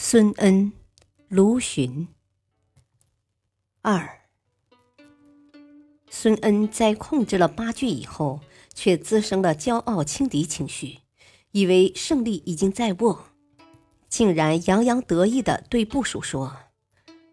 孙恩、卢循。二，孙恩在控制了八郡以后，却滋生了骄傲轻敌情绪，以为胜利已经在握，竟然洋洋得意地对部属说：“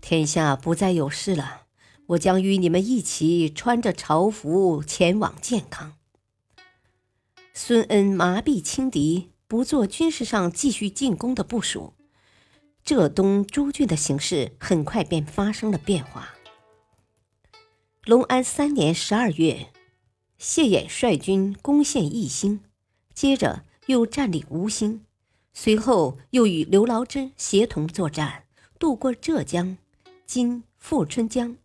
天下不再有事了，我将与你们一起穿着朝服前往建康。”孙恩麻痹轻敌，不做军事上继续进攻的部署。浙东诸郡的形势很快便发生了变化。隆安三年十二月，谢衍率军攻陷义兴，接着又占领吴兴，随后又与刘牢之协同作战，渡过浙江（今富春江），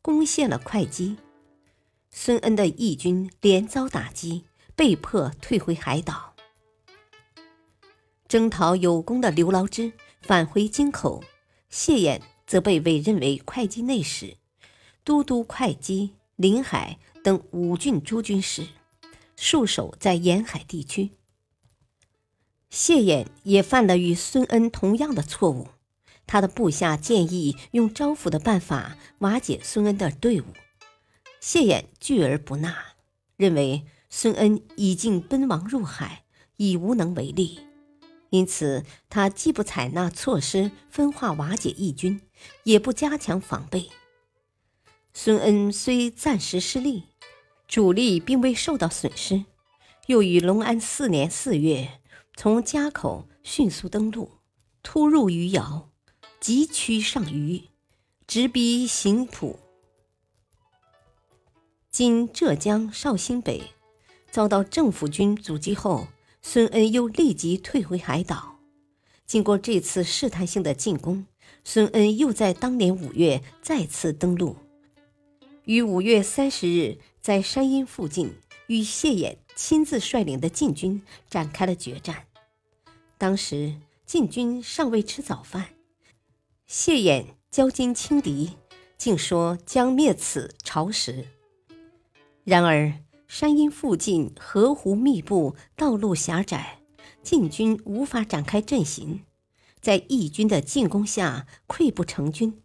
攻陷了会稽。孙恩的义军连遭打击，被迫退回海岛。征讨有功的刘牢之。返回京口，谢衍则被委任为会稽内史，都督会稽、临海等五郡诸军事，戍守在沿海地区。谢衍也犯了与孙恩同样的错误，他的部下建议用招抚的办法瓦解孙恩的队伍，谢衍拒而不纳，认为孙恩已经奔亡入海，已无能为力。因此，他既不采纳措施分化瓦解义军，也不加强防备。孙恩虽暂时失利，主力并未受到损失，又于隆安四年四月从家口迅速登陆，突入余姚，急趋上虞，直逼邢浦（今浙江绍兴北），遭到政府军阻击后。孙恩又立即退回海岛。经过这次试探性的进攻，孙恩又在当年五月再次登陆，于五月三十日在山阴附近与谢衍亲自率领的晋军展开了决战。当时晋军尚未吃早饭，谢衍骄矜轻敌，竟说将灭此朝食。然而。山阴附近河湖密布，道路狭窄，晋军无法展开阵型，在义军的进攻下溃不成军。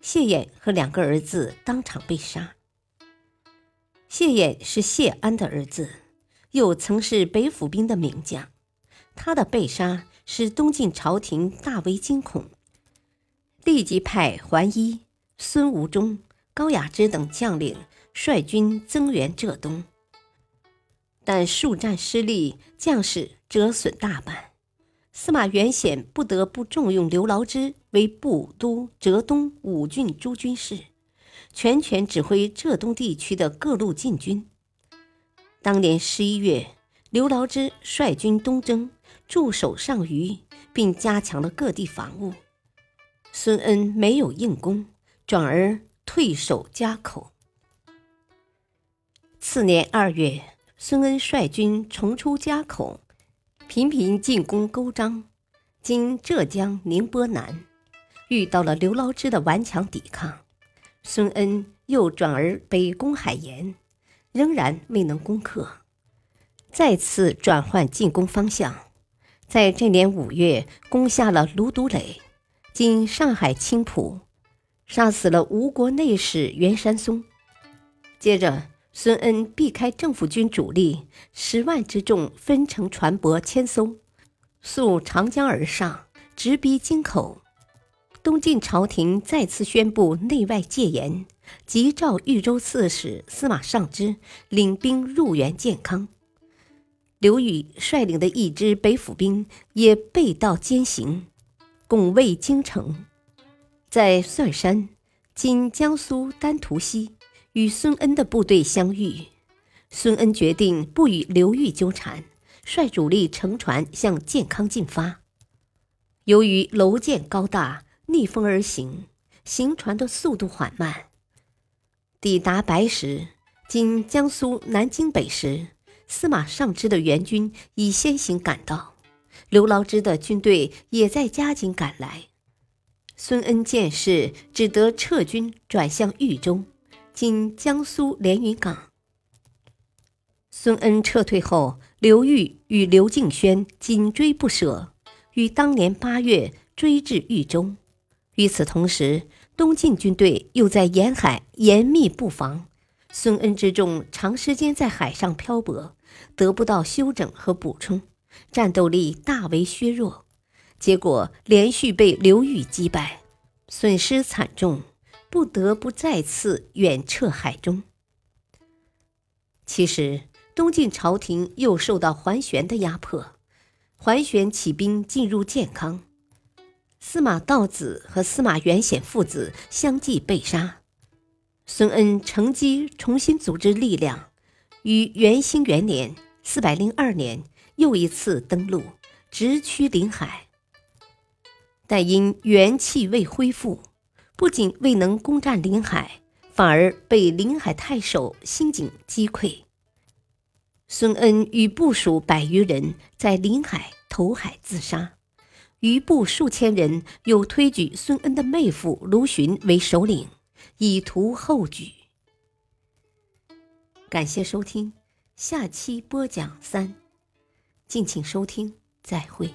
谢衍和两个儿子当场被杀。谢衍是谢安的儿子，又曾是北府兵的名将，他的被杀使东晋朝廷大为惊恐，立即派桓伊、孙吴忠、高雅之等将领率军增援浙东。但数战失利，将士折损大半。司马元显不得不重用刘牢之为部都浙东五郡诸军事，全权指挥浙东地区的各路禁军。当年十一月，刘牢之率军东征，驻守上虞，并加强了各地防务。孙恩没有硬攻，转而退守家口。次年二月。孙恩率军重出家口，频频进攻勾章（今浙江宁波南），遇到了刘牢之的顽强抵抗。孙恩又转而北攻海盐，仍然未能攻克，再次转换进攻方向，在这年五月攻下了卢都垒（今上海青浦），杀死了吴国内史袁山松。接着。孙恩避开政府军主力，十万之众分乘船舶千艘，溯长江而上，直逼京口。东晋朝廷再次宣布内外戒严，急召豫州刺史司马尚之领兵入援建康。刘宇率领的一支北府兵也背道兼行，拱卫京城，在蒜山（今江苏丹徒西）。与孙恩的部队相遇，孙恩决定不与刘裕纠缠，率主力乘船向建康进发。由于楼建高大，逆风而行，行船的速度缓慢。抵达白石（今江苏南京北）时，司马尚之的援军已先行赶到，刘牢之的军队也在加紧赶来。孙恩见势，只得撤军，转向豫州（今江苏连云港）。孙恩撤退后，刘裕与刘敬轩紧追不舍，于当年八月追至豫州。与此同时，东晋军队又在沿海严密布防，孙恩之众长时间在海上漂泊，得不到休整和补充，战斗力大为削弱，结果连续被刘裕击败，损失惨重，不得不再次远撤海中。其实，东晋朝廷又受到桓玄的压迫，桓玄起兵进入建康。司马道子和司马元显父子相继被杀，孙恩乘机重新组织力量，于元兴元年（四百零二年）又一次登陆，直趋临海。但因元气未恢复，不仅未能攻占临海，反而被临海太守辛景击溃。孙恩与部属百余人在临海投海自杀。余部数千人又推举孙恩的妹夫卢循为首领，以图后举。感谢收听，下期播讲三，敬请收听，再会。